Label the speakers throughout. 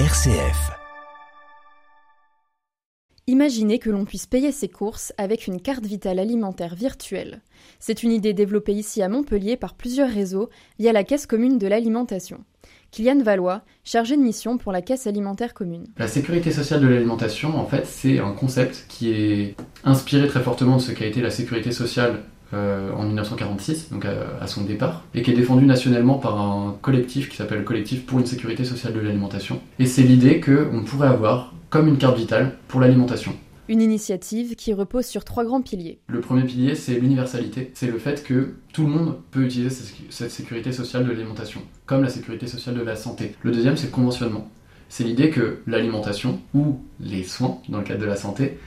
Speaker 1: RCF.
Speaker 2: Imaginez que l'on puisse payer ses courses avec une carte vitale alimentaire virtuelle. C'est une idée développée ici à Montpellier par plusieurs réseaux via la Caisse commune de l'alimentation. Kylian Valois, chargé de mission pour la Caisse alimentaire commune.
Speaker 3: La sécurité sociale de l'alimentation, en fait, c'est un concept qui est inspiré très fortement de ce qu'a été la sécurité sociale euh, en 1946, donc à, son départ, et qui est défendu nationalement par un collectif qui s'appelle le Collectif pour une sécurité sociale de l'alimentation. Et c'est l'idée qu'on pourrait avoir comme une carte vitale pour l'alimentation.
Speaker 2: Une initiative qui repose sur trois grands piliers.
Speaker 3: Le premier pilier, c'est l'universalité. C'est le fait que tout le monde peut utiliser cette sécurité sociale de l'alimentation, comme la sécurité sociale de la santé. Le deuxième, c'est le conventionnement. C'est l'idée que l'alimentation, ou les soins, dans le cadre de la santé,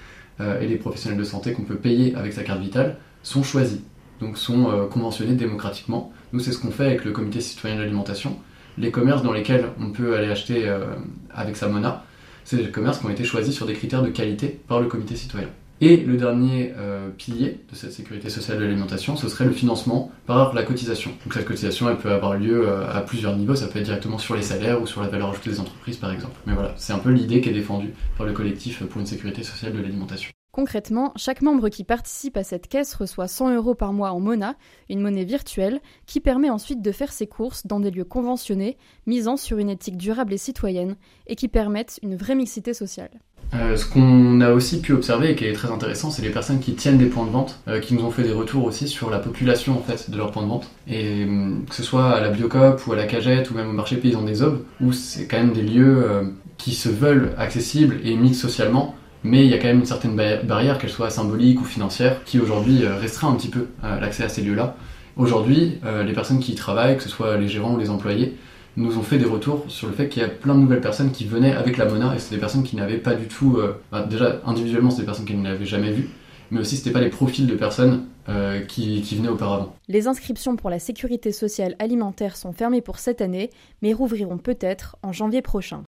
Speaker 3: euh, et les professionnels de santé qu'on peut payer avec sa carte vitale, sont choisis, donc sont euh, conventionnés démocratiquement. Nous, c'est ce qu'on fait avec le comité citoyen de l'alimentation. Les commerces dans lesquels on peut aller acheter euh, avec sa MONA, c'est des commerces qui ont été choisis sur des critères de qualité par le comité citoyen. Et le dernier euh, pilier de cette sécurité sociale de l'alimentation, ce serait le financement par la cotisation. Donc cette cotisation, elle peut avoir lieu à plusieurs niveaux, ça peut être directement sur les salaires ou sur la valeur ajoutée des entreprises par exemple. Mais voilà, c'est un peu l'idée qui est défendue par le collectif pour une sécurité sociale de l'alimentation.
Speaker 2: Concrètement, chaque membre qui participe à cette caisse reçoit 100 euros par mois en Mona, une monnaie virtuelle, qui permet ensuite de faire ses courses dans des lieux conventionnés, misant sur une éthique durable et citoyenne, et qui permettent une vraie mixité sociale.
Speaker 3: Euh, ce qu'on a aussi pu observer et qui est très intéressant, c'est les personnes qui tiennent des points de vente, euh, qui nous ont fait des retours aussi sur la population en fait de leurs points de vente. Et hum, que ce soit à la Biocop ou à la Cagette ou même au marché paysan des Aubes, où c'est quand même des lieux euh, qui se veulent accessibles et mixent socialement, mais il y a quand même une certaine barrière, qu'elle soit symbolique ou financière, qui aujourd'hui euh, restreint un petit peu euh, l'accès à ces lieux-là. Aujourd'hui, euh, les personnes qui y travaillent, que ce soit les gérants ou les employés, nous ont fait des retours sur le fait qu'il y a plein de nouvelles personnes qui venaient avec la Mona, et c'est des personnes qui n'avaient pas du tout... Bah, déjà, individuellement, c'est des personnes qui ne l'avaient jamais vues, mais aussi c'était pas les profils de personnes qui, qui, venaient auparavant.
Speaker 2: Les inscriptions pour la sécurité sociale alimentaire sont fermées pour cette année, mais rouvriront peut-être en janvier prochain.